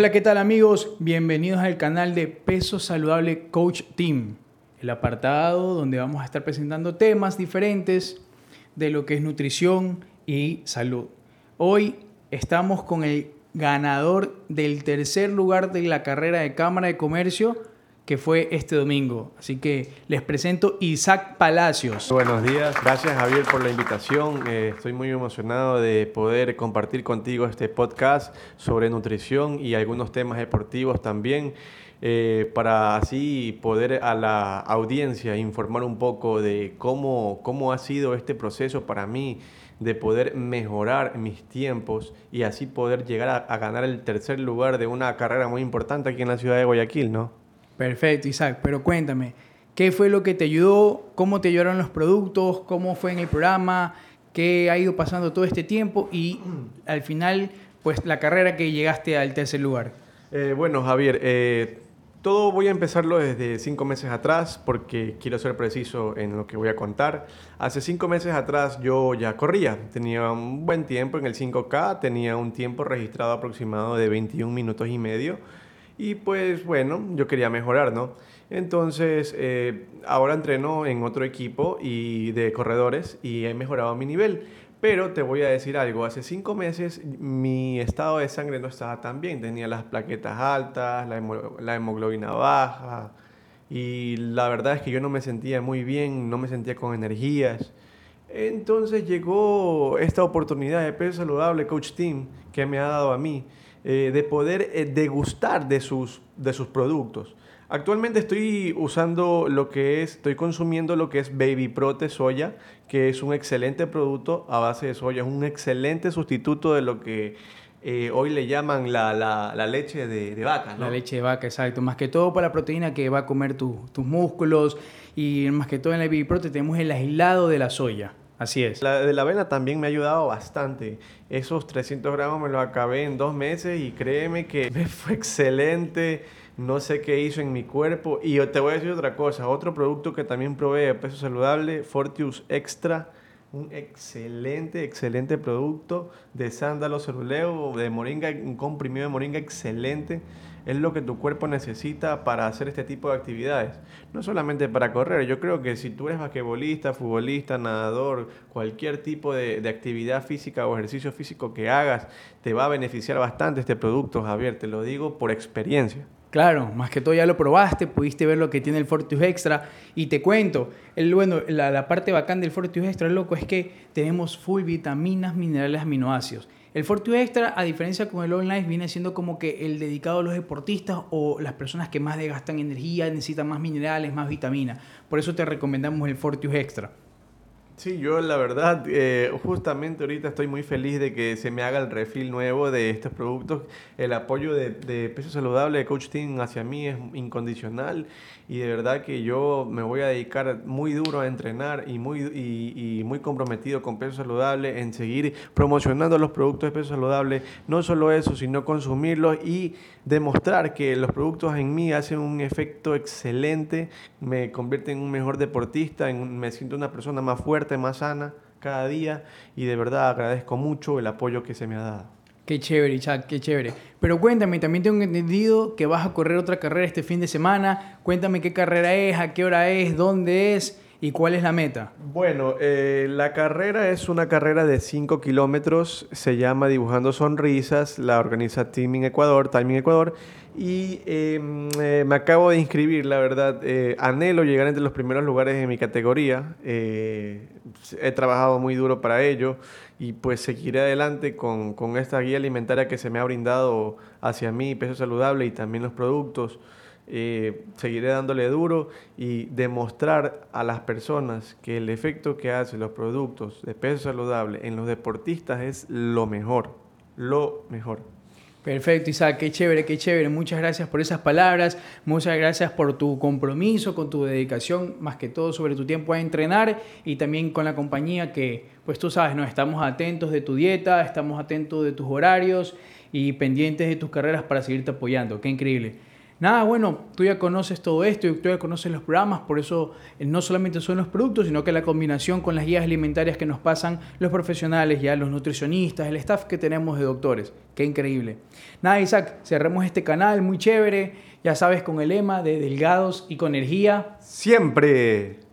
Hola, ¿qué tal amigos? Bienvenidos al canal de Peso Saludable Coach Team, el apartado donde vamos a estar presentando temas diferentes de lo que es nutrición y salud. Hoy estamos con el ganador del tercer lugar de la carrera de Cámara de Comercio que fue este domingo. Así que les presento Isaac Palacios. Buenos días, gracias Javier por la invitación. Eh, estoy muy emocionado de poder compartir contigo este podcast sobre nutrición y algunos temas deportivos también. Eh, para así poder a la audiencia informar un poco de cómo, cómo ha sido este proceso para mí de poder mejorar mis tiempos y así poder llegar a, a ganar el tercer lugar de una carrera muy importante aquí en la ciudad de Guayaquil, ¿no? Perfecto, Isaac. Pero cuéntame, ¿qué fue lo que te ayudó? ¿Cómo te ayudaron los productos? ¿Cómo fue en el programa? ¿Qué ha ido pasando todo este tiempo? Y al final, pues la carrera que llegaste al tercer lugar. Eh, bueno, Javier, eh, todo voy a empezarlo desde cinco meses atrás porque quiero ser preciso en lo que voy a contar. Hace cinco meses atrás yo ya corría, tenía un buen tiempo en el 5K, tenía un tiempo registrado aproximado de 21 minutos y medio y pues bueno, yo quería mejorar, ¿no? Entonces, eh, ahora entreno en otro equipo y de corredores y he mejorado mi nivel. Pero te voy a decir algo, hace cinco meses mi estado de sangre no estaba tan bien, tenía las plaquetas altas, la, la hemoglobina baja y la verdad es que yo no me sentía muy bien, no me sentía con energías. Entonces llegó esta oportunidad de peso saludable, Coach Team, que me ha dado a mí eh, de poder eh, degustar de sus, de sus productos. Actualmente estoy usando lo que es, estoy consumiendo lo que es Baby Prote soya, que es un excelente producto a base de soya, es un excelente sustituto de lo que eh, hoy le llaman la, la, leche de, de, vaca. La leche de vaca, exacto. Más que todo para la proteína que va a comer tus músculos y más que todo en la Baby Prote tenemos el aislado de la soya. Así es. La de la avena también me ha ayudado bastante. Esos 300 gramos me los acabé en dos meses y créeme que me fue excelente. No sé qué hizo en mi cuerpo. Y te voy a decir otra cosa. Otro producto que también probé de peso saludable, Fortius Extra. Un excelente, excelente producto de sándalo ceruleo, de moringa, un comprimido de moringa excelente es lo que tu cuerpo necesita para hacer este tipo de actividades. No solamente para correr, yo creo que si tú eres basquetbolista, futbolista, nadador, cualquier tipo de, actividad física o ejercicio físico que hagas, te va a beneficiar bastante este producto, Javier, te lo digo por experiencia. Claro, más que todo ya lo probaste, pudiste ver lo que tiene el Fortius Extra y te cuento, bueno, la, parte bacán del Fortius Extra, loco, es que tenemos full vitaminas, minerales, aminoácidos. El Fortune Extra, a diferencia con el online, viene siendo como que el dedicado a los deportistas o las personas que más desgastan energía, necesitan más minerales, más vitaminas. Por eso te recomendamos el Fortune Extra. Sí, yo la verdad, eh, justamente ahorita estoy muy feliz de que se me haga el refil nuevo de estos productos. El apoyo de, de, Peso Saludable de Coach Team hacia mí es incondicional y de verdad que yo me voy a dedicar muy duro a entrenar y muy, y, muy comprometido con Peso Saludable en seguir promocionando los productos de Peso Saludable. No solo eso, sino consumirlos y demostrar que los productos en mí hacen un efecto excelente, me convierten en un mejor deportista, en, me siento una persona más fuerte más sana cada día y de verdad agradezco mucho el apoyo que se me ha dado. Qué chévere, Chad, qué chévere. Pero cuéntame, también tengo entendido que vas a correr otra carrera este fin de semana. Cuéntame qué carrera es, a qué hora es, dónde es y cuál es la meta. Bueno, eh, la carrera es una carrera de 5 kilómetros. Se llama Dibujando Sonrisas. La organiza Teaming Ecuador, Timing Ecuador. Y em, eh, me acabo de inscribir, la verdad. Eh, anhelo llegar entre los primeros lugares de mi categoría. He trabajado muy duro para ello y pues seguiré adelante con, con, esta guía alimentaria que se me ha brindado hacia mí, peso saludable y también los productos. Seguiré dándole duro y demostrar a las personas que el efecto que hacen los productos de peso saludable en los deportistas es lo mejor, lo mejor. Perfecto, Isaac, qué chévere, qué chévere. Muchas gracias por esas palabras, muchas gracias por tu compromiso, con tu dedicación, más que todo sobre tu tiempo a entrenar y también con la compañía que, pues tú sabes, nos estamos atentos de tu dieta, estamos atentos de tus horarios y pendientes de tus carreras para seguirte apoyando. Qué increíble. Nada, bueno, tú ya conoces todo esto, tú ya conoces los programas, por eso eh, no solamente son los productos, sino que la combinación con las guías alimentarias que nos pasan los profesionales, ya los nutricionistas, el staff que tenemos de doctores. Qué increíble. Nada, Isaac, cerremos este canal, muy chévere, ya sabes, con el lema de delgados y con energía. Siempre.